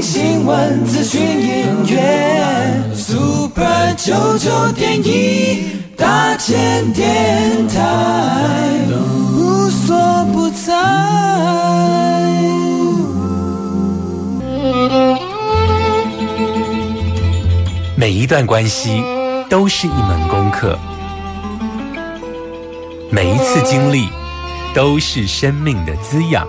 新闻、资讯、音乐，Super 九九点一大千电台，无所不在。每一段关系都是一门功课，每一次经历都是生命的滋养。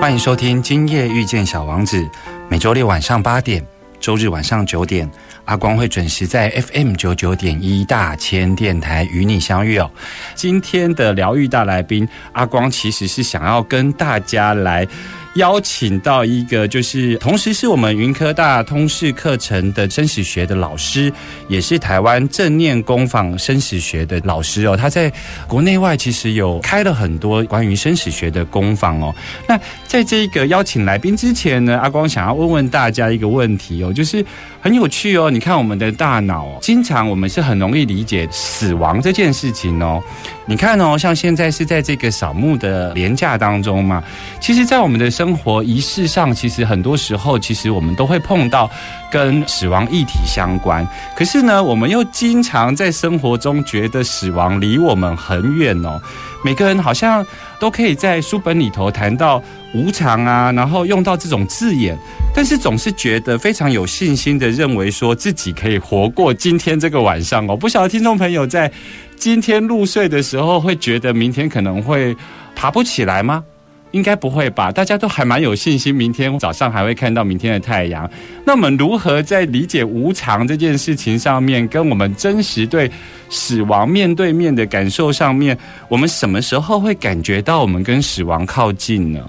欢迎收听今夜遇见小王子每周六晚上八点周日晚上九点阿光会准时在 fm 九九点一大千电台与你相遇哦。今天的疗愈大来宾阿光其实是想要跟大家来邀请到一个，就是同时是我们云科大通识课程的生死学的老师，也是台湾正念工坊生死学的老师哦。他在国内外其实有开了很多关于生死学的工坊哦。那在这个邀请来宾之前呢，阿光想要问问大家一个问题哦，就是很有趣哦。你看我们的大脑哦，经常我们是很容易理解死亡这件事情哦。你看哦，像现在是在这个扫墓的廉价当中嘛，其实，在我们的生生活仪式上，其实很多时候，其实我们都会碰到跟死亡议题相关。可是呢，我们又经常在生活中觉得死亡离我们很远哦。每个人好像都可以在书本里头谈到无常啊，然后用到这种字眼，但是总是觉得非常有信心的认为说自己可以活过今天这个晚上哦。不晓得听众朋友在今天入睡的时候，会觉得明天可能会爬不起来吗？应该不会吧？大家都还蛮有信心，明天早上还会看到明天的太阳。那我们如何在理解无常这件事情上面，跟我们真实对死亡面对面的感受上面，我们什么时候会感觉到我们跟死亡靠近呢？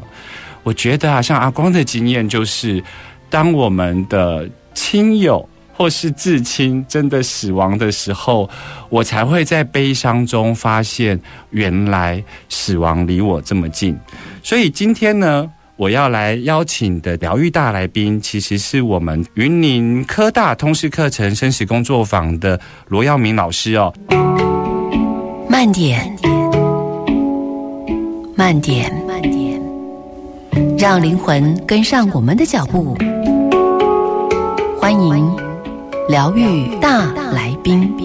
我觉得啊，像阿光的经验就是，当我们的亲友或是至亲真的死亡的时候，我才会在悲伤中发现，原来死亡离我这么近。所以今天呢，我要来邀请的疗愈大来宾，其实是我们云林科大通识课程生死工作坊的罗耀明老师哦。慢点，慢点，慢点，让灵魂跟上我们的脚步。欢迎疗愈大来宾。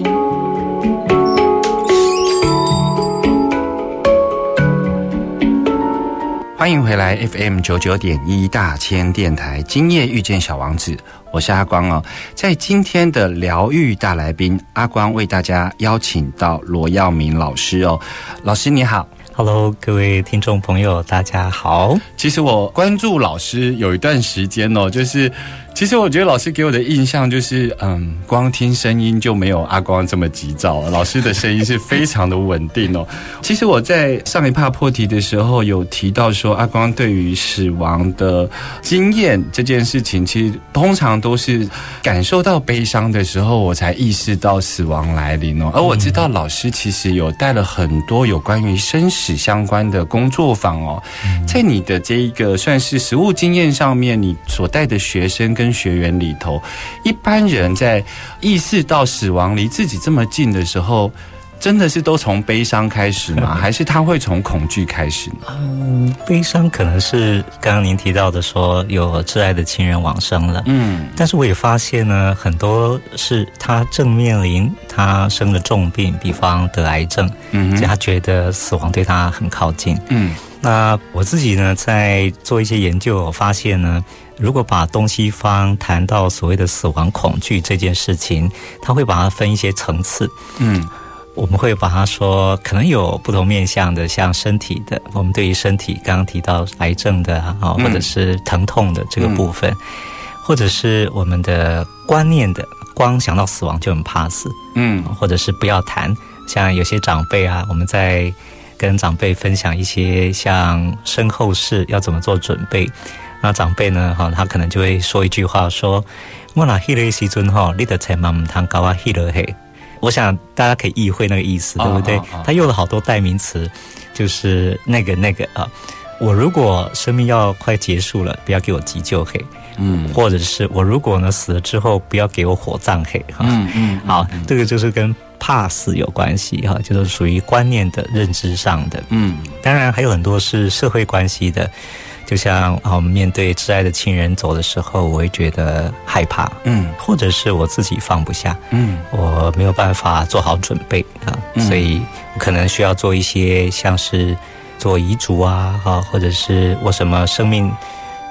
欢迎回来 FM 九九点一大千电台，今夜遇见小王子，我是阿光哦。在今天的疗愈大来宾，阿光为大家邀请到罗耀明老师哦。老师你好。Hello，各位听众朋友，大家好。其实我关注老师有一段时间哦，就是其实我觉得老师给我的印象就是，嗯，光听声音就没有阿光这么急躁。老师的声音是非常的稳定哦。其实我在上一趴破题的时候有提到说，阿光对于死亡的经验这件事情，其实通常都是感受到悲伤的时候，我才意识到死亡来临哦。而我知道老师其实有带了很多有关于生死相关的工作坊哦，在你的这一个算是实务经验上面，你所带的学生跟学员里头，一般人在意识到死亡离自己这么近的时候，真的是都从悲伤开始吗？还是他会从恐惧开始呢？嗯，悲伤可能是刚刚您提到的说有挚爱的亲人往生了，嗯但是我也发现呢，很多是他正面临他生了重病，比方得癌症，嗯哼所以他觉得死亡对他很靠近。嗯那我自己呢，在做一些研究，我发现呢，如果把东西方谈到所谓的死亡恐惧这件事情，他会把它分一些层次。嗯我们会把它说，可能有不同面向的，像身体的，我们对于身体刚刚提到癌症的啊，嗯或者是疼痛的这个部分，或者是我们的观念的，光想到死亡就很怕死，嗯或者是不要谈。像有些长辈啊，我们在跟长辈分享一些像身后事要怎么做准备，那长辈呢，哈，他可能就会说一句话说：“我那迄个时阵哈，你的才嘛唔通搞啊迄个嘿。”我想大家可以意会那个意思，对不对？他用了好多代名词，就是那个那个啊。我如果生命要快结束了，不要给我急救嘿，嗯或者是我如果呢死了之后，不要给我火葬嘿，哈。嗯嗯，好，这个就是跟怕死有关系哈，就是属于观念的认知上的。嗯当然还有很多是社会关系的，就像啊，我们面对挚爱的亲人走的时候，我会觉得害怕，嗯。或者是我自己放不下，嗯。我没有办法做好准备啊，嗯。所以可能需要做一些像是做遗嘱啊，哈，或者是我什么生命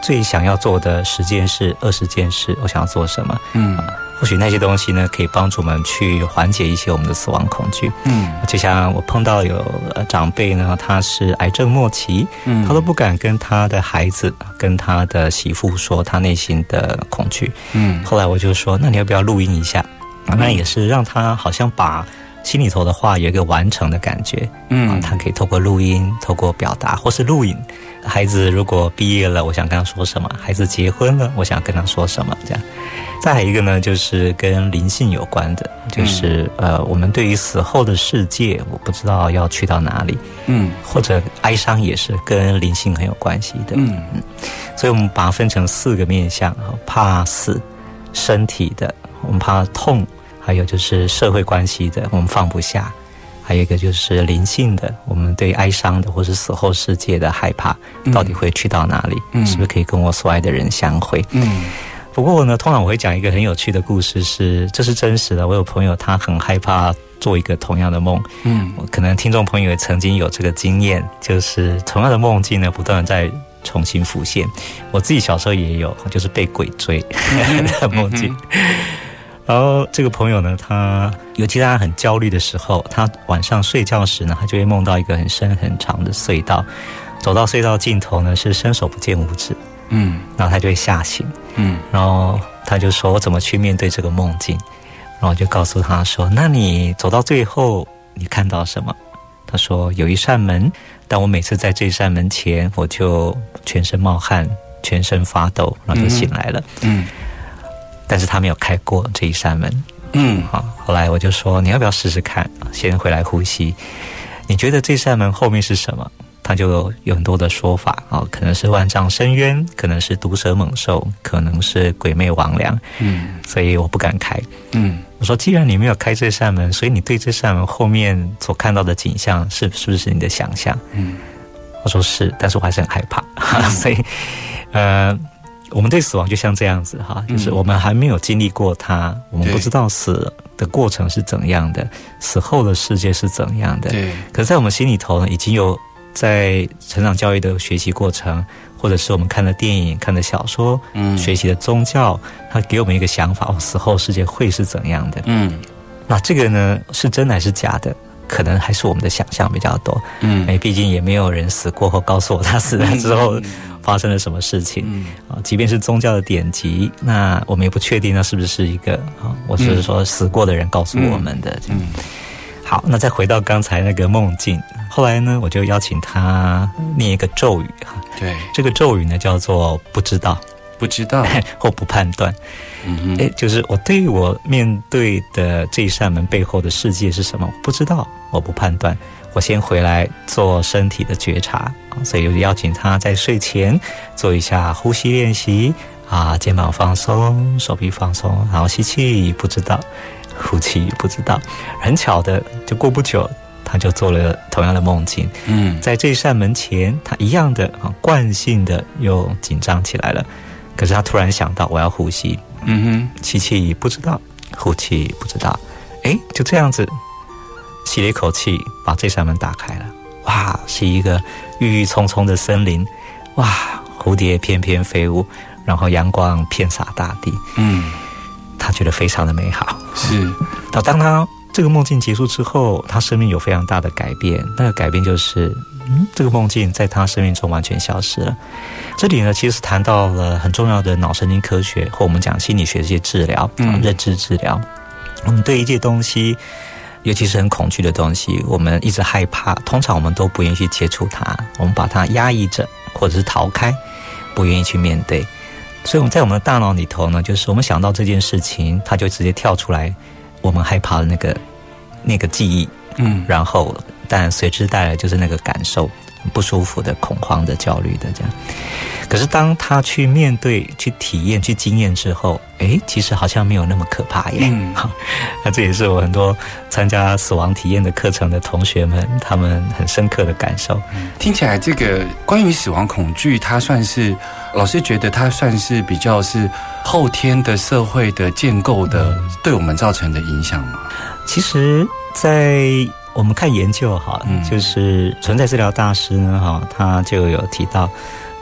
最想要做的十件事、二十件事，我想要做什么。嗯或许那些东西呢，可以帮助我们去缓解一些我们的死亡恐惧。嗯就像我碰到有呃长辈呢，他是癌症末期，嗯他都不敢跟他的孩子、跟他的媳妇说他内心的恐惧。嗯后来我就说，那你要不要录音一下？啊那也是让他好像把心里头的话有一个完成的感觉。啊嗯，他可以透过录音、透过表达，或是录影。孩子如果毕业了，我想跟他说什么；孩子结婚了，我想跟他说什么。这样，再来一个呢，就是跟灵性有关的，就是、呃，我们对于死后的世界，我不知道要去到哪里，嗯或者哀伤也是跟灵性很有关系的。嗯嗯所以我们把它分成四个面向：哈怕死、身体的，我们怕痛；还有就是社会关系的，我们放不下；还有一个就是灵性的，我们对哀伤的或是死后世界的害怕，到底会去到哪里？嗯是不是可以跟我所爱的人相会？嗯不过呢，通常我会讲一个很有趣的故事是，这是真实的。我有朋友他很害怕做一个同样的梦，嗯我可能听众朋友也曾经有这个经验，就是同样的梦境呢，不断的在重新浮现。我自己小时候也有，就是被鬼追 的梦境。然后这个朋友呢，他尤其他很焦虑的时候，他晚上睡觉时呢，他就会梦到一个很深很长的隧道，走到隧道尽头呢是伸手不见五指，嗯然后他就会吓醒。嗯然后他就说：“我怎么去面对这个梦境？”然后就告诉他说：“那你走到最后，你看到什么？”他说：“有一扇门，但我每次在这扇门前，我就全身冒汗，全身发抖，然后就醒来了。嗯但是他没有开过这一扇门。嗯好，后来我就说：“你要不要试试看？先回来呼吸。你觉得这扇门后面是什么？”他就有很多的说法啊，可能是万丈深渊，可能是毒蛇猛兽，可能是鬼魅魍魉。嗯所以我不敢开。嗯我说，既然你没有开这扇门，所以你对这扇门后面所看到的景象是是不是你的想象？嗯我说是，但是我还是很害怕。所以，呃，我们对死亡就像这样子哈，就是我们还没有经历过它，我们不知道死的过程是怎样的，死后的世界是怎样的。对，可是在我们心里头呢，已经有在成长教育的学习过程，或者是我们看的电影、看的小说、嗯学习的宗教，它给我们一个想法：哦，死后世界会是怎样的？嗯那这个呢，是真的还是假的？可能还是我们的想象比较多。嗯哎，毕竟也没有人死过后告诉我他死了之后发生了什么事情嗯啊。即便是宗教的典籍，那我们也不确定那是不是一个啊，我是说死过的人告诉我们的。嗯好，那再回到刚才那个梦境，后来呢，我就邀请他念一个咒语哈。对，这个咒语呢叫做不知道不知道，或不判断。嗯哎，就是我对于我面对的这一扇门背后的世界是什么，我不知道，我不判断。我先回来做身体的觉察啊，所以我就邀请他在睡前做一下呼吸练习啊，肩膀放松，手臂放松，然后吸气不知道，呼气不知道。很巧的，就过不久，他就做了同样的梦境，嗯在这扇门前，他一样的啊，惯性的又紧张起来了。可是他突然想到，我要呼吸，嗯哼。吸气不知道，呼气不知道，哎，就这样子吸了一口气，把这扇门打开了。哇，是一个郁郁葱葱的森林，哇，蝴蝶翩翩飞舞，然后阳光遍洒大地，嗯，他觉得非常的美好。是，到当他这个梦境结束之后，他生命有非常大的改变。那个改变就是嗯，这个梦境在他生命中完全消失了。这里呢，其实谈到了很重要的脑神经科学或我们讲心理学这些治疗，嗯，认知治疗。我们对一些东西，尤其是很恐惧的东西，我们一直害怕，通常我们都不愿意去接触它，我们把它压抑着，或者是逃开，不愿意去面对。所以我们在我们的大脑里头呢，就是我们想到这件事情，它就直接跳出来，我们害怕的那个那个记忆，嗯，然后但随之带来就是那个感受。不舒服的、恐慌的、焦虑的这样，可是当他去面对、去体验、去经验之后，哎，其实好像没有那么可怕耶。嗯，好，那这也是我很多参加死亡体验的课程的同学们他们很深刻的感受。听起来，这个关于死亡恐惧，它算是老师觉得它算是比较是后天的社会的建构的对我们造成的影响吗？其实，在我们看研究哈，就是存在治疗大师呢哈，他就有提到，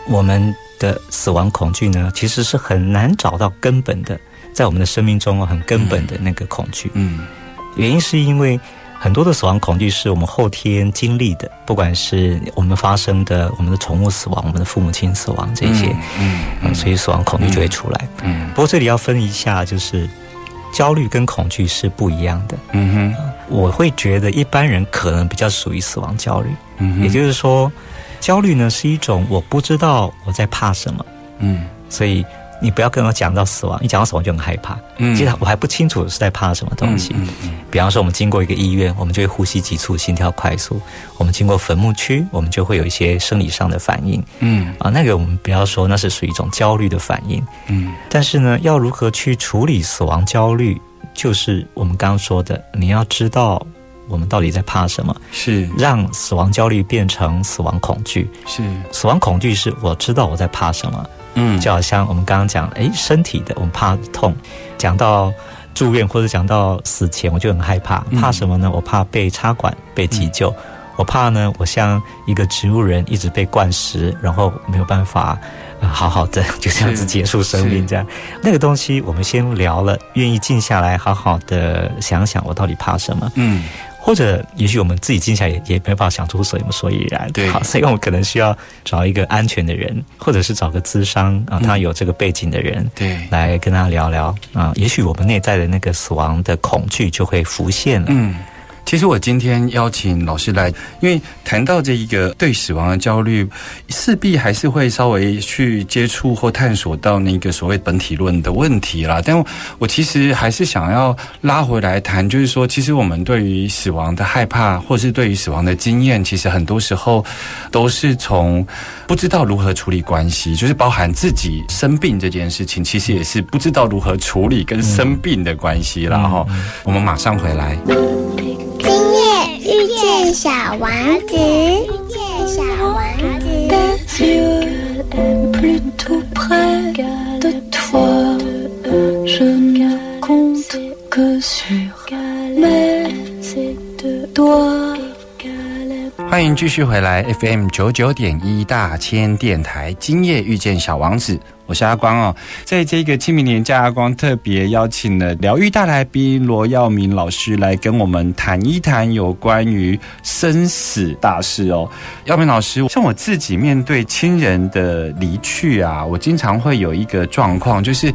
我们的死亡恐惧呢，其实是很难找到根本的，在我们的生命中很根本的那个恐惧。嗯，原因是因为很多的死亡恐惧是我们后天经历的，不管是我们发生的我们的宠物死亡、我们的父母亲死亡这些，嗯，所以死亡恐惧就会出来。嗯，不过这里要分一下，就是。焦虑跟恐惧是不一样的。嗯哼，我会觉得一般人可能比较属于死亡焦虑。嗯哼，也就是说，焦虑呢是一种我不知道我在怕什么。嗯，所以。你不要跟我讲到死亡，一讲到死亡就很害怕。嗯，其实我还不清楚是在怕什么东西。嗯嗯。比方说，我们经过一个医院，我们就会呼吸急促、心跳快速；我们经过坟墓区，我们就会有一些生理上的反应。嗯。啊，那个我们不要说，那是属于一种焦虑的反应。嗯。但是呢，要如何去处理死亡焦虑，就是我们刚刚说的，你要知道我们到底在怕什么。是。让死亡焦虑变成死亡恐惧。是。死亡恐惧是我知道我在怕什么。嗯，就好像我们刚刚讲，哎，身体的我们怕痛，讲到住院或者讲到死前，我就很害怕，怕什么呢？我怕被插管、被急救，我怕呢，我像一个植物人，一直被灌食，然后没有办法好好的就这样子结束生命。这样那个东西，我们先聊了，愿意静下来，好好的想想我到底怕什么。嗯。或者，也许我们自己静下来也也没办法想出什么所以然。对，好，所以我们可能需要找一个安全的人，或者是找个资商啊，他有这个背景的人，对，来跟他聊聊啊。也许我们内在的那个死亡的恐惧就会浮现了。嗯。其实我今天邀请老师来，因为谈到这一个对死亡的焦虑，势必还是会稍微去接触或探索到那个所谓本体论的问题啦。但我其实还是想要拉回来谈，就是说，其实我们对于死亡的害怕，或是对于死亡的经验，其实很多时候都是从不知道如何处理关系，就是包含自己生病这件事情，其实也是不知道如何处理跟生病的关系了哈。我们马上回来。遇见小王子，遇见小王子。 欢迎继续回来 FM 九九点一大千电台，今夜遇见小王子。我是阿光哦，在这个清明年假，阿光特别邀请了疗愈大来宾罗耀明老师来跟我们谈一谈有关于生死大事哦。耀明老师，像我自己面对亲人的离去啊，我经常会有一个状况，就是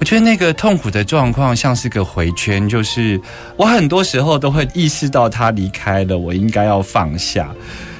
我觉得那个痛苦的状况像是个回圈，就是我很多时候都会意识到他离开了，我应该要放下。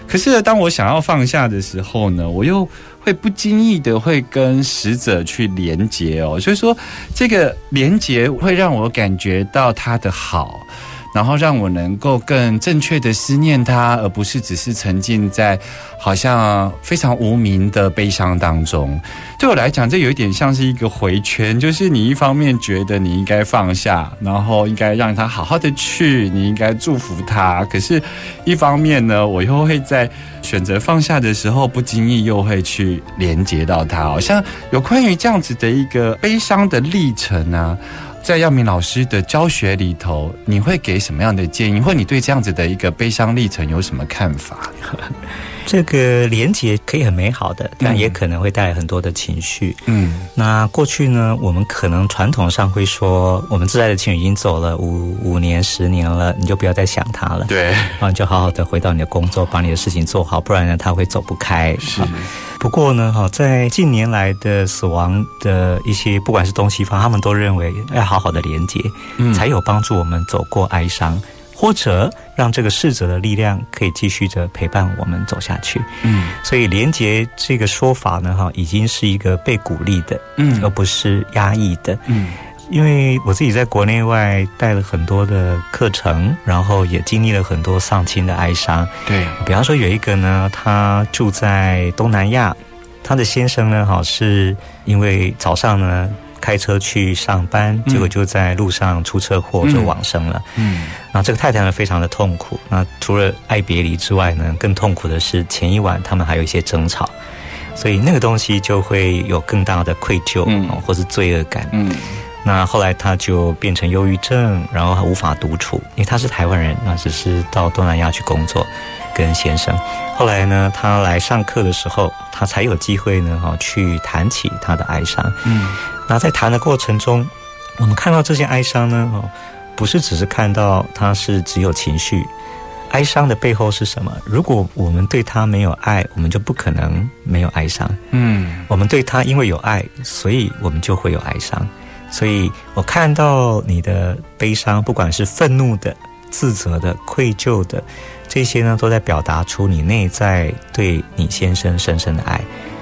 可是当我想要放下的时候呢，我又会不经意的会跟死者去连接哦，所以说这个连接会让我感觉到他的好。然后让我能够更正确的思念他，而不是只是沉浸在好像非常无名的悲伤当中。对我来讲，这有一点像是一个回圈，就是你一方面觉得你应该放下，然后应该让他好好的去，你应该祝福他。可是，一方面呢，我又会在选择放下的时候，不经意又会去连接到他。好像有关于这样子的一个悲伤的历程啊。在耀明老师的教学里头，你会给什么样的建议，或你对这样子的一个悲伤历程有什么看法？这个连结可以很美好的，但也可能会带来很多的情绪。嗯那过去呢，我们可能传统上会说，我们挚爱的亲人已经走了五五年、十年了，你就不要再想他了。对，然后你就好好的回到你的工作，把你的事情做好，不然呢，他会走不开。是啊不过呢，哈，在近年来的死亡的一些，不管是东西方，他们都认为要好好的连接，嗯才有帮助我们走过哀伤，或者让这个逝者的力量可以继续着陪伴我们走下去。嗯所以，连结这个说法呢，哈，已经是一个被鼓励的，嗯而不是压抑的。嗯因为我自己在国内外带了很多的课程，然后也经历了很多丧亲的哀伤。对，比方说有一个呢，他住在东南亚，他的先生呢，哈，是因为早上呢开车去上班，结果就在路上出车祸就往生了。嗯那这个太太呢，非常的痛苦。那除了爱别离之外呢，更痛苦的是前一晚他们还有一些争吵，所以那个东西就会有更大的愧疚，嗯哦或是罪恶感。嗯那后来他就变成忧郁症，然后无法独处，因为他是台湾人，那只是到东南亚去工作，跟先生。后来呢，他来上课的时候，他才有机会呢，哈，去谈起他的哀伤。嗯那在谈的过程中，我们看到这些哀伤呢，哦，不是只是看到它是只有情绪，哀伤的背后是什么？如果我们对他没有爱，我们就不可能没有哀伤。嗯我们对他因为有爱，所以我们就会有哀伤。所以我看到你的悲伤，不管是愤怒的、自责的、愧疚的，这些呢，都在表达出你内在对你先生深深的爱。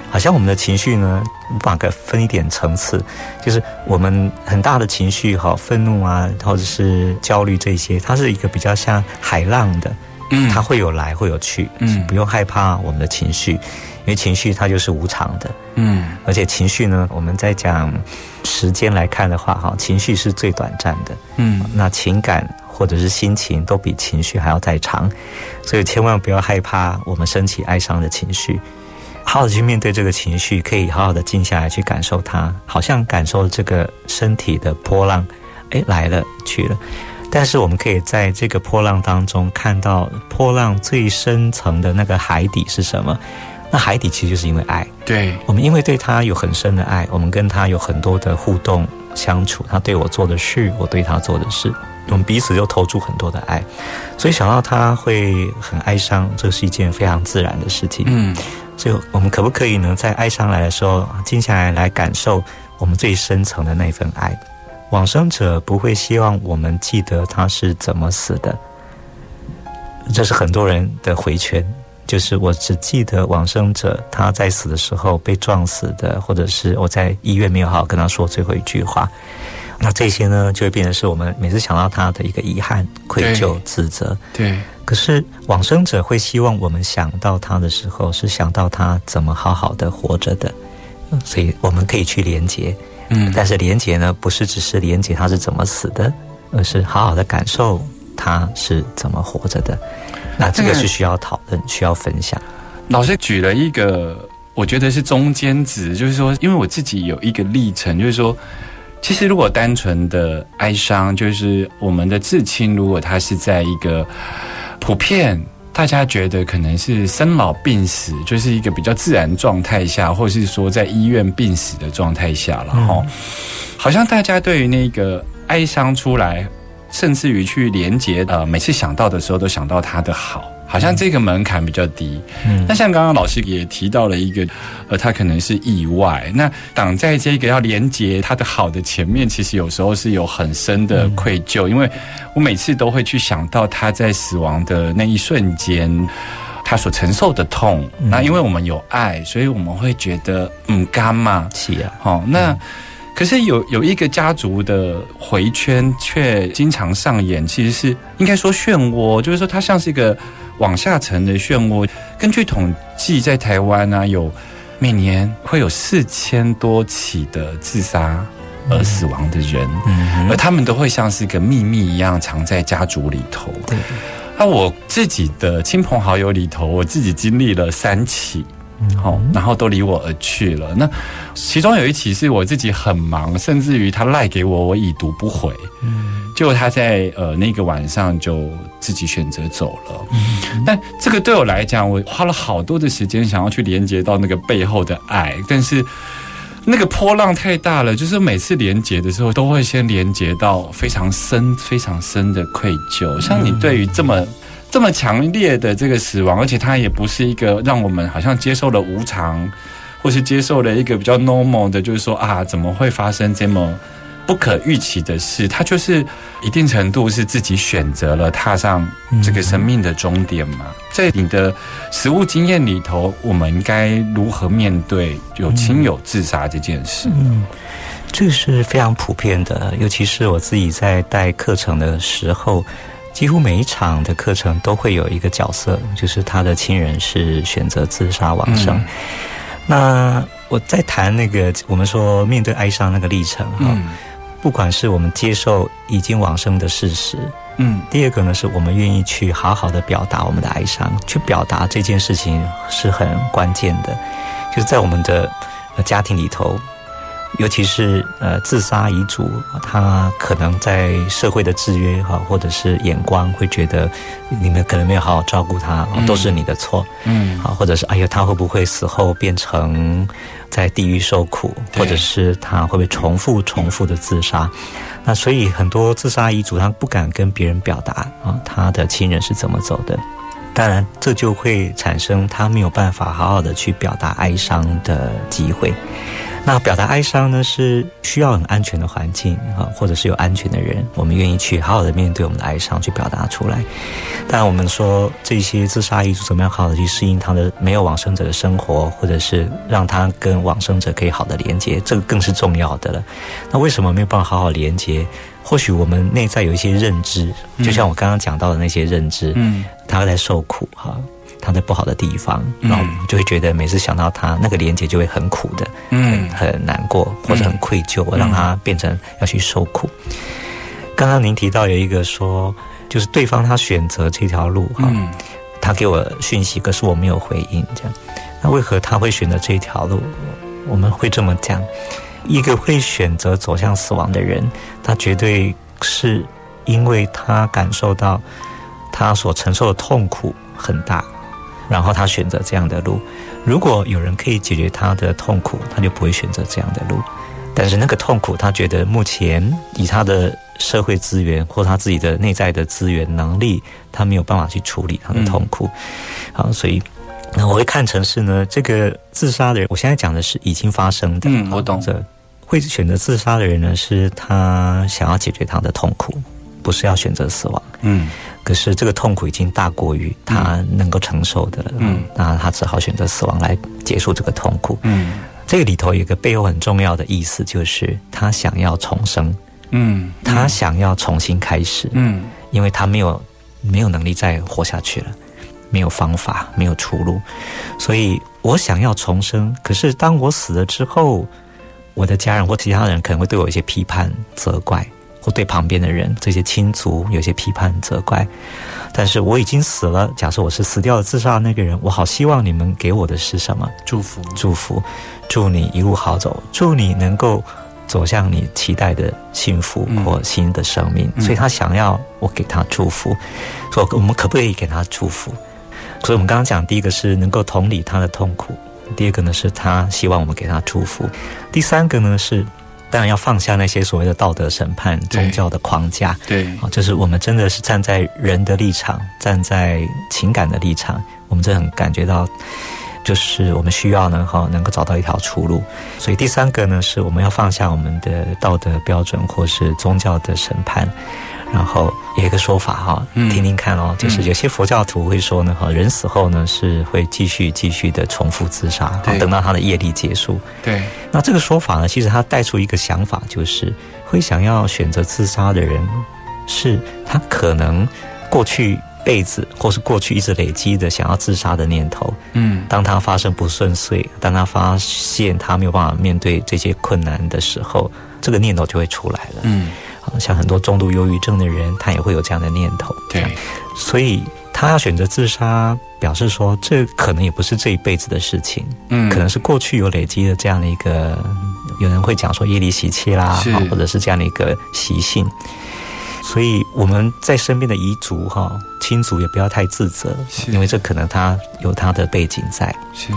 好像我们的情绪呢，把它分一点层次，就是我们很大的情绪，哈，愤怒啊，或者是焦虑这些，它是一个比较像海浪的，嗯。它会有来会有去，嗯。不用害怕我们的情绪，因为情绪它就是无常的，嗯。而且情绪呢，我们在讲时间来看的话，哈，情绪是最短暂的，嗯。那情感或者是心情都比情绪还要再长，所以千万不要害怕我们升起哀伤的情绪，好好的去面对这个情绪，可以好好的静下来去感受它，好像感受这个身体的波浪，哎，来了去了。但是我们可以在这个波浪当中看到波浪最深层的那个海底是什么？那海底其实就是因为爱。对，我们因为对他有很深的爱，我们跟他有很多的互动相处，他对我做的事，我对他做的事，我们彼此又投注很多的爱，所以想到他会很哀伤，这是一件非常自然的事情。嗯就我们可不可以呢，在哀伤来的时候，静下来来感受我们最深层的那份爱？往生者不会希望我们记得他是怎么死的，这是很多人的回圈。就是我只记得往生者他在死的时候被撞死的，或者是我在医院没有好好跟他说最后一句话。那这些呢，就会变成是我们每次想到他的一个遗憾、愧疚、自责。对，可是往生者会希望我们想到他的时候，是想到他怎么好好的活着的，嗯所以我们可以去连接。嗯但是连接呢，不是只是连接他是怎么死的，而是好好的感受他是怎么活着的。那这个是需要讨论、需要分享。老师举了一个，我觉得是中间值，就是说，因为我自己有一个历程，就是说，其实如果单纯的哀伤，就是我们的至亲，如果他是在一个普遍大家觉得可能是生老病死，就是一个比较自然状态下，或是说在医院病死的状态下了哈、好像大家对于那个哀伤出来。甚至于去连接，呃，每次想到的时候都想到他的好，好像这个门槛比较低。嗯。那像刚刚老师也提到了一个，呃，他可能是意外，那挡在这个要连接他的好的前面，其实有时候是有很深的愧疚，因为我每次都会去想到他在死亡的那一瞬间。他所承受的痛，那因为我们有爱，所以我们会觉得嗯干嘛？是啊，好、那、可是有有一个家族的回圈却经常上演，其实是应该说漩涡，就是说它像是一个往下沉的漩涡。根据统计，在台湾呢、有每年会有四千多起的自杀而死亡的人，嗯而他们都会像是一个秘密一样藏在家族里头。对，那我自己的亲朋好友里头，我自己经历了三起。好、然后都离我而去了。那其中有一期是我自己很忙，甚至于他赖给我，我已读不回。结果他在呃那个晚上就自己选择走了。嗯但这个对我来讲，我花了好多的时间想要去连接到那个背后的爱，但是那个波浪太大了，就是每次连接的时候，都会先连接到非常深、非常深的愧疚。像你对于这么这么强烈的这个死亡，而且它也不是一个让我们好像接受了无常，或是接受了一个比较 normal 的，就是说啊，怎么会发生这么不可预期的事？它就是一定程度是自己选择了踏上这个生命的终点嘛。在你的实物经验里头，我们应该如何面对有亲友自杀这件事？嗯，这个是非常普遍的，尤其是我自己在带课程的时候，几乎每一场的课程都会有一个角色，就是他的亲人是选择自杀往生。嗯那我在谈那个我们说面对哀伤那个历程哈，嗯不管是我们接受已经往生的事实，嗯第二个呢，是我们愿意去好好的表达我们的哀伤，去表达这件事情是很关键的。就是在我们的呃家庭里头，尤其是呃自杀遗嘱，他可能在社会的制约哈，或者是眼光会觉得你们可能没有好好照顾他，都是你的错。嗯啊，或者是哎呀，他会不会死后变成在地狱受苦，或者是他会不会重复重复的自杀？那所以很多自杀遗嘱他不敢跟别人表达啊，他的亲人是怎么走的。当然，这就会产生他没有办法好好的去表达哀伤的机会。那表达哀伤呢，是需要很安全的环境啊，或者是有安全的人，我们愿意去好好的面对我们的哀伤，去表达出来。当然，我们说这些自杀遗嘱怎么样好好的去适应他的没有往生者的生活，或者是让他跟往生者可以好的连接，这个更是重要的了。那为什么没有办法好好连接？或许我们内在有一些认知，就像我刚刚讲到的那些认知，嗯他在受苦哈，他在不好的地方，嗯。然后我们就会觉得每次想到他那个连接就会很苦的，嗯。很难过或者很愧疚，让他变成要去受苦。刚刚您提到有一个说，就是对方他选择这条路哈，嗯。他给我讯息，可是我没有回应，这样，那为何他会选择这条路？我们会这么讲，一个会选择走向死亡的人，他绝对是因为他感受到他所承受的痛苦很大，然后他选择这样的路。如果有人可以解决他的痛苦，他就不会选择这样的路。但是那个痛苦，他觉得目前以他的社会资源或他自己的内在的资源能力，他没有办法去处理他的痛苦。好，所以那我会看成是呢，这个自杀的人，我现在讲的是已经发生的。嗯我懂这会选择自杀的人呢，是他想要解决他的痛苦，不是要选择死亡。嗯可是这个痛苦已经大过于他能够承受的了，嗯。那他只好选择死亡来结束这个痛苦。嗯。这个里头有一个背后很重要的意思，就是他想要重生，嗯。他想要重新开始，嗯。因为他没有没有能力再活下去了，没有方法，没有出路，所以我想要重生。可是当我死了之后，我的家人或其他人可能会对我一些批判、责怪，或对旁边的人这些亲族有些批判、责怪。但是我已经死了，假设我是死掉了自杀的那个人，我好希望你们给我的是什么？祝福祝福，祝你一路好走，祝你能够走向你期待的幸福嗯或新的生命。所以他想要我给他祝福，说我们可不可以给他祝福？所以我们刚刚讲，第一个是能够同理他的痛苦，第二个呢是他希望我们给他祝福，第三个呢是当然要放下那些所谓的道德审判、宗教的框架。对啊，就是我们真的是站在人的立场，站在情感的立场，我们真的很感觉到，就是我们需要呢，哈，能够找到一条出路。所以第三个呢，是我们要放下我们的道德标准或是宗教的审判。然后有一个说法哈，嗯听听看哦，就是有些佛教徒会说呢，哈，人死后呢是会继续继续的重复自杀，对等到他的业力结束。对那这个说法呢，其实他带出一个想法，就是会想要选择自杀的人，是他可能过去辈子或是过去一直累积的想要自杀的念头。嗯当他发生不顺遂，当他发现他没有办法面对这些困难的时候，这个念头就会出来了。嗯好像很多重度忧郁症的人，他也会有这样的念头。对所以他要选择自杀，表示说这可能也不是这一辈子的事情，嗯可能是过去有累积的这样的一个，有人会讲说业力习气啦，或者是这样的一个习性。所以我们在身边的遗族哈，亲族也不要太自责，因为这可能他有他的背景在。是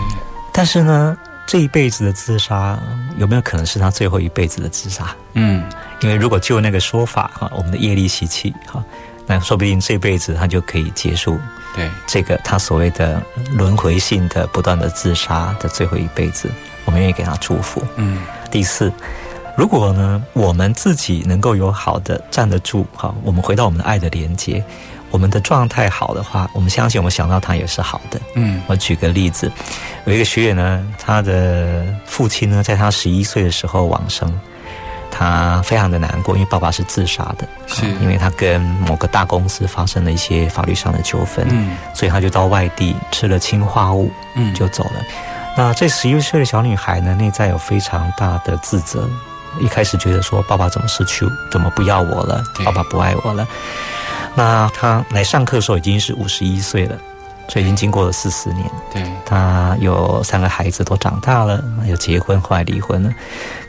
但是呢，这一辈子的自杀有没有可能是他最后一辈子的自杀？嗯因为如果就那个说法哈，我们的业力习气哈，那说不定这辈子他就可以结束对这个他所谓的轮回性的不断的自杀的最后一辈子，我们愿意给他祝福。嗯第四，如果呢我们自己能够有好的站得住哈，我们回到我们的爱的连接，我们的状态好的话，我们相信我们想到他也是好的。嗯我举个例子，有一个学员呢，他的父亲呢，在他十一岁的时候往生，他非常的难过，因为爸爸是自杀的，是啊因为他跟某个大公司发生了一些法律上的纠纷，嗯所以他就到外地吃了氰化物嗯就走了。那这十一岁的小女孩呢，内在有非常大的自责，一开始觉得说爸爸怎么失去，怎么不要我了，爸爸不爱我了。那她来上课的时候已经是五十一岁了，所以已经经过了四十年。对他有三个孩子都长大了，有结婚，后来离婚了。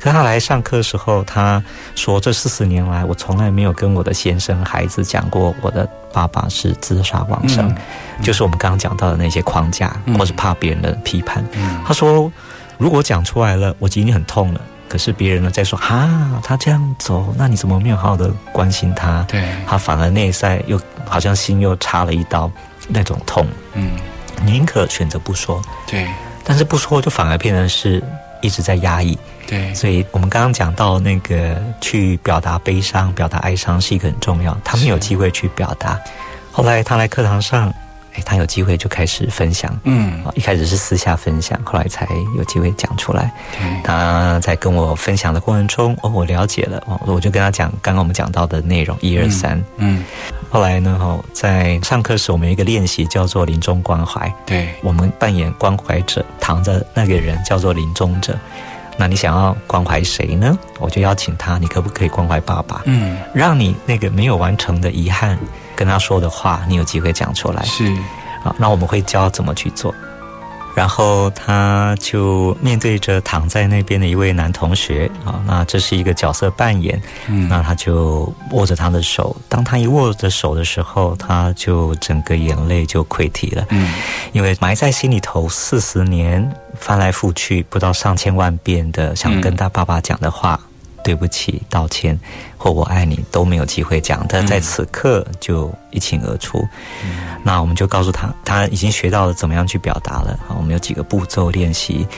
可他来上课的时候，他说这四十年来，我从来没有跟我的先生、孩子讲过我的爸爸是自杀往生，嗯就是我们刚刚讲到的那些框架，嗯或是怕别人的批判。嗯她说，如果讲出来了，我已经很痛了。可是别人呢在说哈，他这样走，那你怎么没有好好的关心他？对他反而内在又好像心又插了一刀，那种痛，嗯。宁可选择不说，对。但是不说就反而变成是一直在压抑。对。所以我们刚刚讲到那个去表达悲伤、表达哀伤是一个很重要，他们有机会去表达。后来他来课堂上，哎，他有机会就开始分享。嗯啊，一开始是私下分享，后来才有机会讲出来。他在跟我分享的过程中，哦，我了解了，哦，我就跟他讲刚刚我们讲到的内容，一二三。嗯后来呢，哦，在上课时我们有一个练习叫做临终关怀，对我们扮演关怀者，躺着那个人叫做临终者。那你想要关怀谁呢？我就邀请他，你可不可以关怀爸爸？嗯让你那个没有完成的遗憾，跟他说的话，你有机会讲出来。是啊，那我们会教怎么去做。然后他就面对着躺在那边的一位男同学啊，那这是一个角色扮演，嗯那他就握着他的手。当他一握着手的时候，他就整个眼泪就溃堤了，嗯因为埋在心里头四十年翻来覆去不到上千万遍的想跟他爸爸讲的话。对不起，道歉，或我爱你都没有机会讲，但在此刻就一清而出。那我们就告诉他，他已经学到了怎么样去表达了。好，我们有几个步骤练习。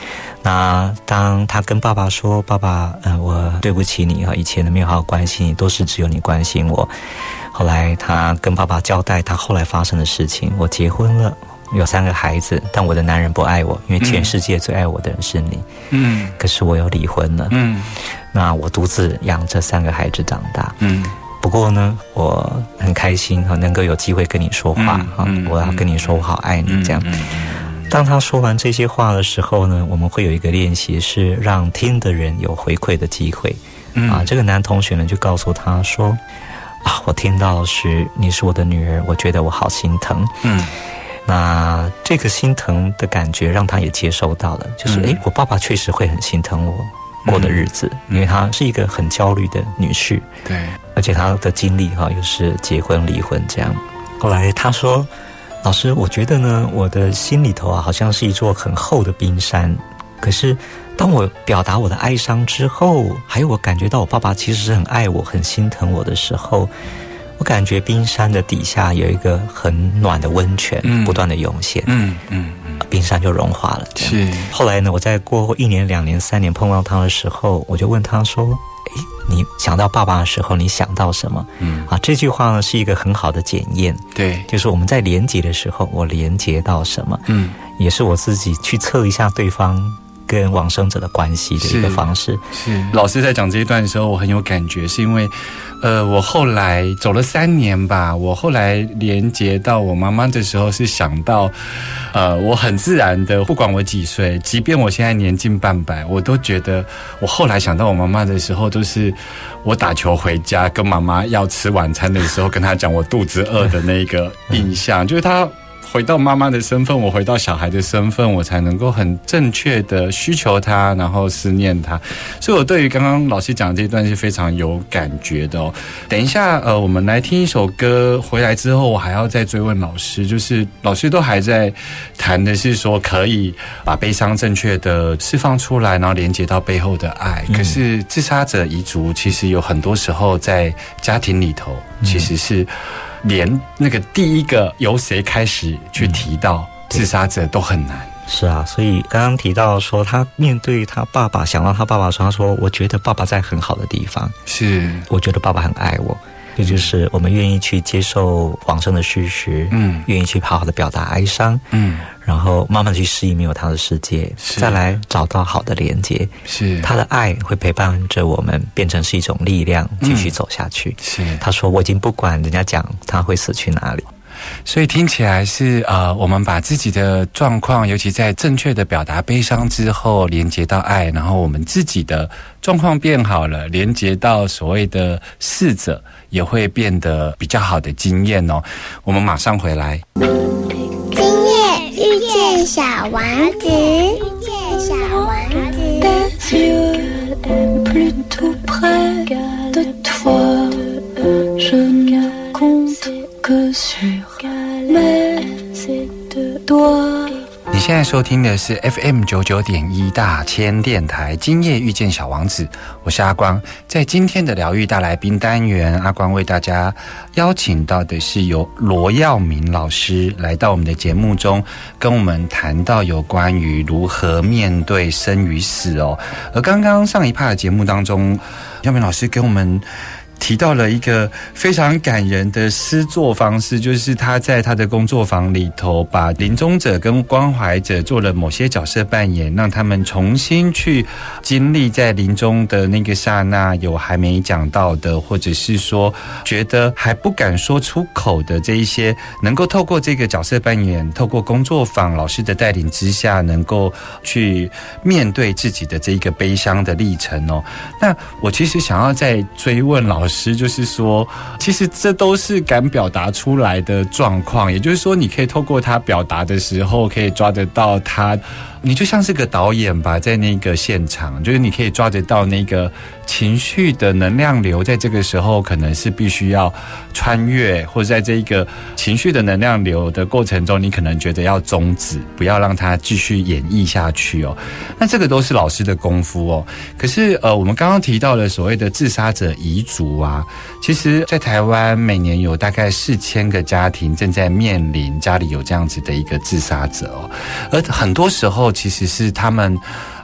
那当他跟爸爸说：“爸爸，呃，我对不起你啊，以前都没有好好关心你，都是只有你关心我。”后来他跟爸爸交代他后来发生的事情：我结婚了。有三个孩子，但我的男人不爱我，因为全世界最爱我的人是你。嗯可是我又离婚了，嗯那我独自养这三个孩子长大。嗯不过呢，我很开心哈，能够有机会跟你说话哈、嗯嗯我要跟你说我好爱你这样。嗯当他说完这些话的时候呢，我们会有一个练习，是让听的人有回馈的机会。嗯啊，这个男同学呢就告诉他说：“啊，我听到是你是我的女儿，我觉得我好心疼。嗯那这个心疼的感觉让他也接收到了，就是嗯诶，我爸爸确实会很心疼我过的日子，因为他是一个很焦虑的女婿，对而且他的经历哈又是结婚离婚这样。后来他说：“老师，我觉得呢，我的心里头啊，好像是一座很厚的冰山。可是当我表达我的哀伤之后，还有我感觉到我爸爸其实是很爱我、很心疼我的时候，我感觉冰山的底下有一个很暖的温泉嗯。不断的涌现，嗯嗯嗯。冰山就融化了。是。后来呢，我在过后一年、两年、三年碰到他的时候，我就问他说：“诶，你想到爸爸的时候，你想到什么？”嗯。啊，这句话呢是一个很好的检验，对。就是我们在连接的时候，我连接到什么，嗯。也是我自己去测一下对方跟往生者的关系的一个方式。是老师在讲这一段的时候，我很有感觉，是因为，呃，我后来走了三年吧，我后来连接到我妈妈的时候，是想到，呃，我很自然的，不管我几岁，即便我现在年近半百，我都觉得，我后来想到我妈妈的时候，都是我打球回家跟妈妈要吃晚餐的时候，跟她讲我肚子饿的那个印象，就是她。回到妈妈的身份，我回到小孩的身份，我才能够很正确的需求他，然后思念他。所以，我对于刚刚老师讲的这段是非常有感觉的哦。等一下，呃，我们来听一首歌，回来之后，我还要再追问老师，就是老师都还在谈的是说，可以把悲伤正确的释放出来，然后连接到背后的爱。可是，自杀者遗族其实有很多时候在家庭里头，其实是。连那个第一个由谁开始去提到自杀者都很难。是啊，所以刚刚提到说，他面对他爸爸，想到他爸爸说，他说：“我觉得爸爸在很好的地方，是我觉得爸爸很爱我。”这就是我们愿意去接受往生的事实，嗯愿意去好好的表达哀伤，嗯，然后慢慢的去适应没有他的世界，是再来找到好的连接。是他的爱会陪伴着我们，变成是一种力量，继续走下去。是他说：“我已经不管人家讲他会死去哪里。”所以听起来是呃，我们把自己的状况，尤其在正确的表达悲伤之后，连接到爱，然后我们自己的状况变好了，连接到所谓的逝者，也会变得比较好的经验哦。我们马上回来。今夜遇见小王子，遇见小王子。你现在收听的是 FM 九九点一大千电台，今夜遇见小王子，我是阿光。在今天的疗愈大来宾单元，阿光为大家邀请到的是由罗耀明老师来到我们的节目中，跟我们谈到有关于如何面对生与死哦。而刚刚上一趴的节目当中，耀明老师给我们。提到了一个非常感人的诗作方式，就是他在他的工作坊里头，把临终者跟关怀者做了某些角色扮演，让他们重新去经历在临终的那个刹那，有还没讲到的，或者是说觉得还不敢说出口的这一些，能够透过这个角色扮演，透过工作坊老师的带领之下，能够去面对自己的这一个悲伤的历程哦。那我其实想要再追问老师，就是说，其实这都是敢表达出来的状况，也就是说，你可以透过他表达的时候，可以抓得到他。你就像是个导演吧，在那个现场，就是你可以抓得到那个情绪的能量流，在这个时候可能是必须要穿越，或者在这一个情绪的能量流的过程中，你可能觉得要终止，不要让它继续演绎下去哦。那这个都是老师的功夫哦。可是呃，我们刚刚提到的所谓的自杀者遗嘱啊，其实在台湾每年有大概四千个家庭正在面临家里有这样子的一个自杀者哦，而很多时候其实是他们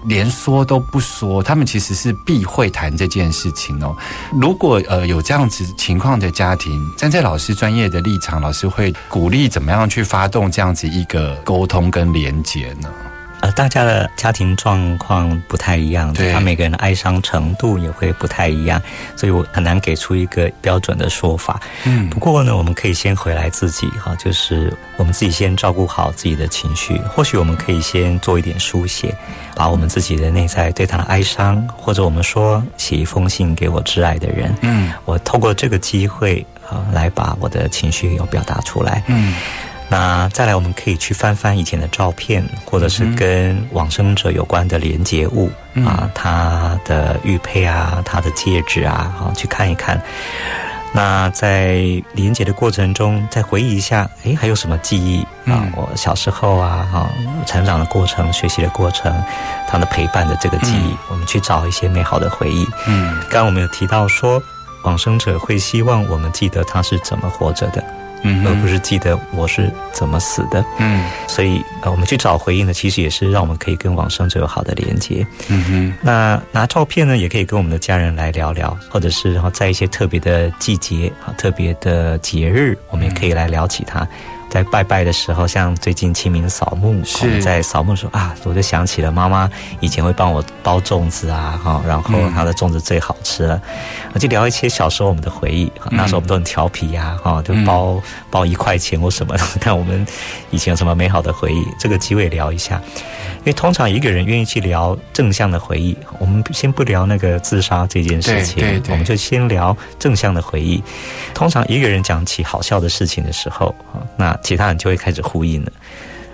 连说都不说，他们其实是避会谈这件事情哦。如果呃有这样子情况的家庭，站在老师专业的立场，老师会鼓励怎么样去发动这样子一个沟通跟连接呢？呃，大家的家庭状况不太一样，对他每个人的哀伤程度也会不太一样，所以我很难给出一个标准的说法。嗯不过呢，我们可以先回来自己哈，就是我们自己先照顾好自己的情绪。或许我们可以先做一点书写，把我们自己的内在对他的哀伤，或者我们说写一封信给我挚爱的人。嗯我透过这个机会啊，来把我的情绪有表达出来。嗯那再来，我们可以去翻翻以前的照片，或者是跟往生者有关的连结物、嗯啊，他的玉佩啊，他的戒指啊，好去看一看。那在连结的过程中，再回忆一下，诶，还有什么记忆啊嗯？我小时候啊，哈、成长的过程、学习的过程，他的陪伴的这个记忆，我们去找一些美好的回忆。嗯刚刚我们有提到说，往生者会希望我们记得他是怎么活着的，嗯而不是记得我是怎么死的。嗯所以，呃，我们去找回应呢，其实也是让我们可以跟往生者有好的连接。嗯哼那拿照片呢，也可以跟我们的家人来聊聊，或者是然后在一些特别的季节啊、特别的节日，我们也可以来聊起它。在拜拜的时候，像最近清明扫墓，我们在扫墓的时候啊，我就想起了妈妈以前会帮我包粽子啊，哈，然后她的粽子最好吃了，我就聊一些小时候我们的回忆。那时候我们都很调皮呀，哈，就包包一块钱或什么，看我们以前有什么美好的回忆。这个机会聊一下，因为通常一个人愿意去聊正向的回忆，我们先不聊那个自杀这件事情，我们就先聊正向的回忆。通常一个人讲起好笑的事情的时候，那其他人就会开始呼应了，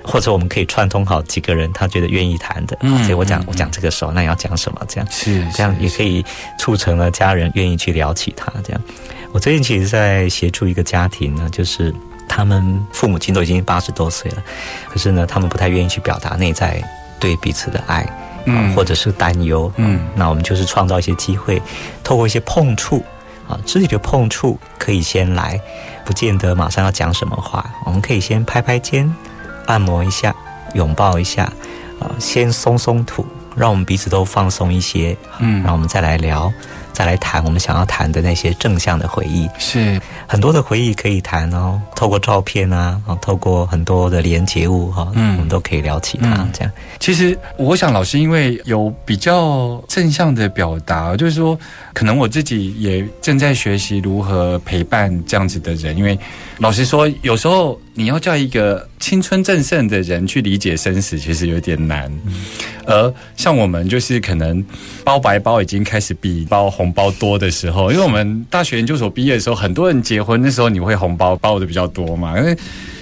或者我们可以串通好几个人，他觉得愿意谈的，所以我讲我讲这个时候，那你要讲什么？这样是这样也可以促成了家人愿意去聊起他。这样，我最近其实在协助一个家庭呢，就是他们父母亲都已经八十多岁了，可是呢，他们不太愿意去表达内在对彼此的爱，嗯，或者是担忧，嗯，那我们就是创造一些机会，透过一些碰触。啊，肢体的碰触可以先来，不见得马上要讲什么话。我们可以先拍拍肩，按摩一下，拥抱一下，啊，先松松土，让我们彼此都放松一些。嗯，然后我们再来聊。再来谈我们想要谈的那些正向的回忆，是很多的回忆可以谈哦。透过照片啊，啊，透过很多的连接物哈，嗯，我们都可以聊起它。这样，其实我想老师因为有比较正向的表达，就是说，可能我自己也正在学习如何陪伴这样子的人。因为老实说，有时候你要叫一个青春正盛的人去理解生死，其实有点难。而像我们就是可能包白包已经开始比包红。包多的时候，因为我们大学研究所毕业的时候，很多人结婚那时候，你会红包包的比较多嘛？因为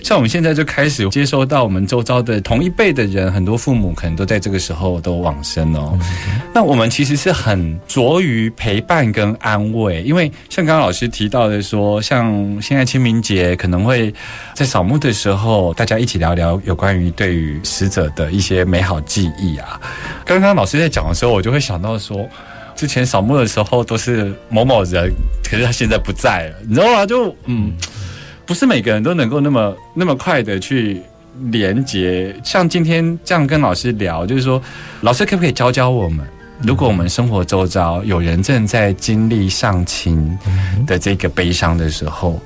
像我们现在就开始接收到我们周遭的同一辈的人，很多父母可能都在这个时候都往生哦。那我们其实是很着于陪伴跟安慰，因为像刚刚老师提到的说，像现在清明节可能会在扫墓的时候，大家一起聊聊有关于对于死者的一些美好记忆啊。刚刚老师在讲的时候，我就会想到说。之前扫墓的时候都是某某人，可是他现在不在了，你知道吗？就嗯，不是每个人都能够那么那么快的去连接。像今天这样跟老师聊，就是说，老师可不可以教教我们？如果我们生活周遭有人正在经历丧亲的这个悲伤的时候，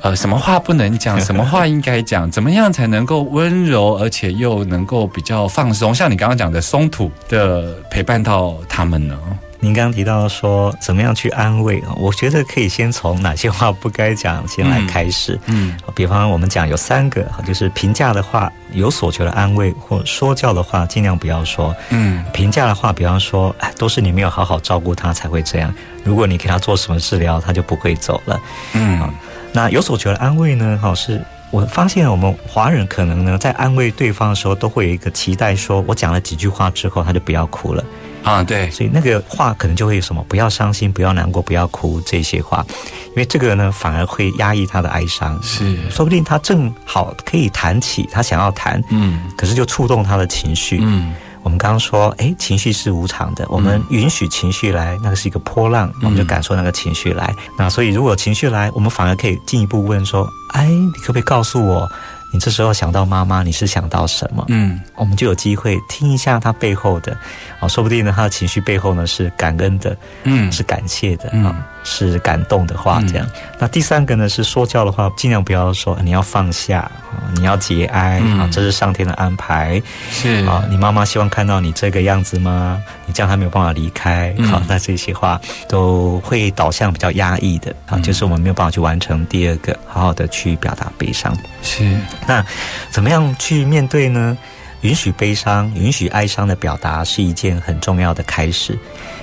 呃，什么话不能讲，什么话应该讲，怎么样才能够温柔而且又能够比较放松？像你刚刚讲的松土的陪伴到他们呢？您刚刚提到说怎么样去安慰啊？我觉得可以先从哪些话不该讲先来开始。嗯，比方我们讲有三个，就是评价的话有所求的安慰，或说教的话尽量不要说。嗯，评价的话，比方说，哎，都是你没有好好照顾他才会这样。如果你给他做什么治疗，他就不会走了。嗯，那有所求的安慰呢？哈，是我发现我们华人可能呢，在安慰对方的时候，都会有一个期待，说我讲了几句话之后，他就不要哭了。啊，对，所以那个话可能就会有什么，不要伤心，不要难过，不要哭这些话，因为这个呢，反而会压抑他的哀伤。是，说不定他正好可以谈起他想要谈，嗯，可是就触动他的情绪。嗯，我们刚刚说，哎，情绪是无常的，我们允许情绪来，那个是一个波浪，我们就感受那个情绪来。那所以如果情绪来，我们反而可以进一步问说，哎，你可不可以告诉我？你这时候想到妈妈，你是想到什么？嗯，我们就有机会听一下他背后的，啊，说不定呢，他的情绪背后呢是感恩的，嗯，是感谢的，啊，是感动的话，这样。那第三个呢是说教的话，尽量不要说你要放下，你要节哀啊，这是上天的安排，是啊，你妈妈希望看到你这个样子吗？你这样还没有办法离开，好，那这些话都会导向比较压抑的，啊，就是我们没有办法去完成第二个，好好的去表达悲伤，是。那怎么样去面对呢？允许悲伤，允许哀伤的表达是一件很重要的开始。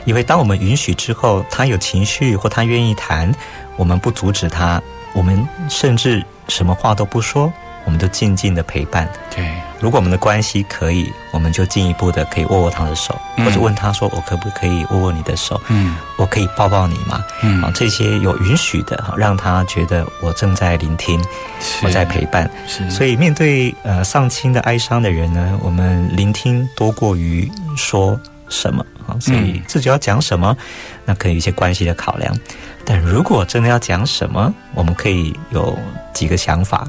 因为当我们允许之后，他有情绪或他愿意谈，我们不阻止他，我们甚至什么话都不说。我们就静静的陪伴。对，如果我们的关系可以，我们就进一步的可以握握他的手，或者问他说：“我可不可以握握你的手？嗯，我可以抱抱你吗？嗯，啊，这些有允许的，让他觉得我正在聆听，我在陪伴。是，所以面对呃丧亲的哀伤的人呢，我们聆听多过于说什么啊。所以自己要讲什么，那可以有一些关系的考量。但如果真的要讲什么，我们可以有几个想法。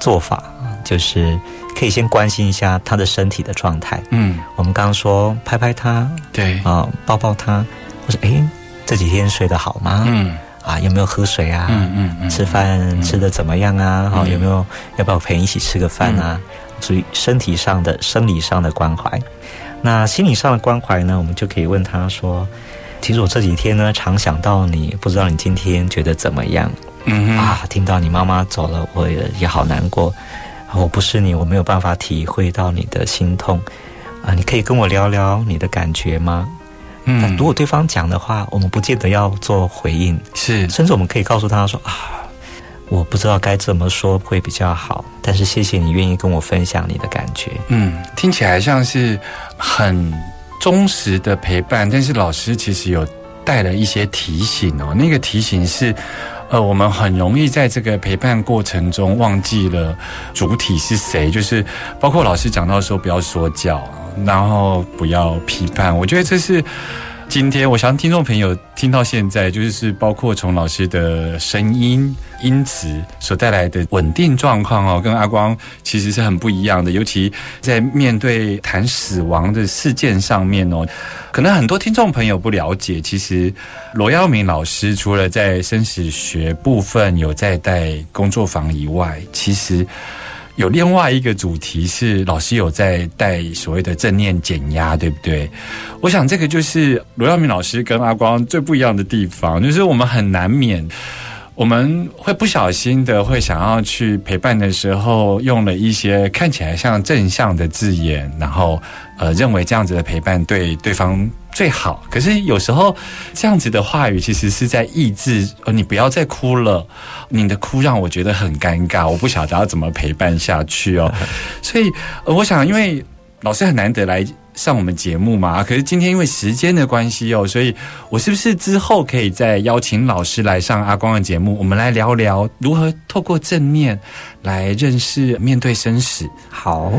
做法啊，就是可以先关心一下他的身体的状态。嗯，我们刚刚说拍拍他，对啊，抱抱他，或者哎，这几天睡得好吗？嗯，啊，有没有喝水啊？嗯嗯嗯吃饭吃的怎么样啊？好、有没有要不要陪你一起吃个饭啊？属于身体上的、生理上的关怀。那心理上的关怀呢，我们就可以问他说：“其实我这几天呢，常想到你，不知道你今天觉得怎么样？嗯，啊，听到你妈妈走了，我也也好难过。我不是你，我没有办法体会到你的心痛。啊，你可以跟我聊聊你的感觉吗？那嗯如果对方讲的话，我们不见得要做回应，是甚至我们可以告诉他说啊，我不知道该怎么说会比较好，但是谢谢你愿意跟我分享你的感觉。嗯，听起来像是很忠实的陪伴，但是老师其实有带了一些提醒哦。那个提醒是，呃，我们很容易在这个陪伴过程中忘记了主体是谁，就是包括老师讲到说不要说教，然后不要批判。我觉得这是。今天我想听众朋友听到现在，就是包括从老师的声音、音质所带来的稳定状况哦，跟阿光其实是很不一样的。尤其在面对谈死亡的事件上面哦，可能很多听众朋友不了解，其实罗耀明老师除了在生死学部分有在带工作坊以外，其实。有另外一个主题是老师有在带所谓的正念减压，对不对？我想这个就是罗耀明老师跟阿光最不一样的地方，就是我们很难免。我们会不小心的会想要去陪伴的时候，用了一些看起来像正向的字眼，然后呃认为这样子的陪伴对对方最好。可是有时候这样子的话语其实是在抑制，呃你不要再哭了，你的哭让我觉得很尴尬，我不晓得要怎么陪伴下去哦。所以、我想，因为老师很难得来上我们节目嘛，可是今天因为时间的关系哦，所以我是不是之后可以再邀请老师来上阿光的节目，我们来聊聊如何透过正面来认识面对生死。好，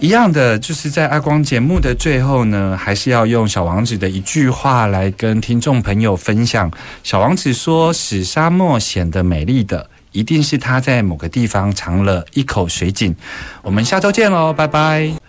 一样的，就是在阿光节目的最后呢，还是要用小王子的一句话来跟听众朋友分享。小王子说：“使沙漠显得美丽的，一定是他在某个地方藏了一口水井。”我们下周见喽，拜拜。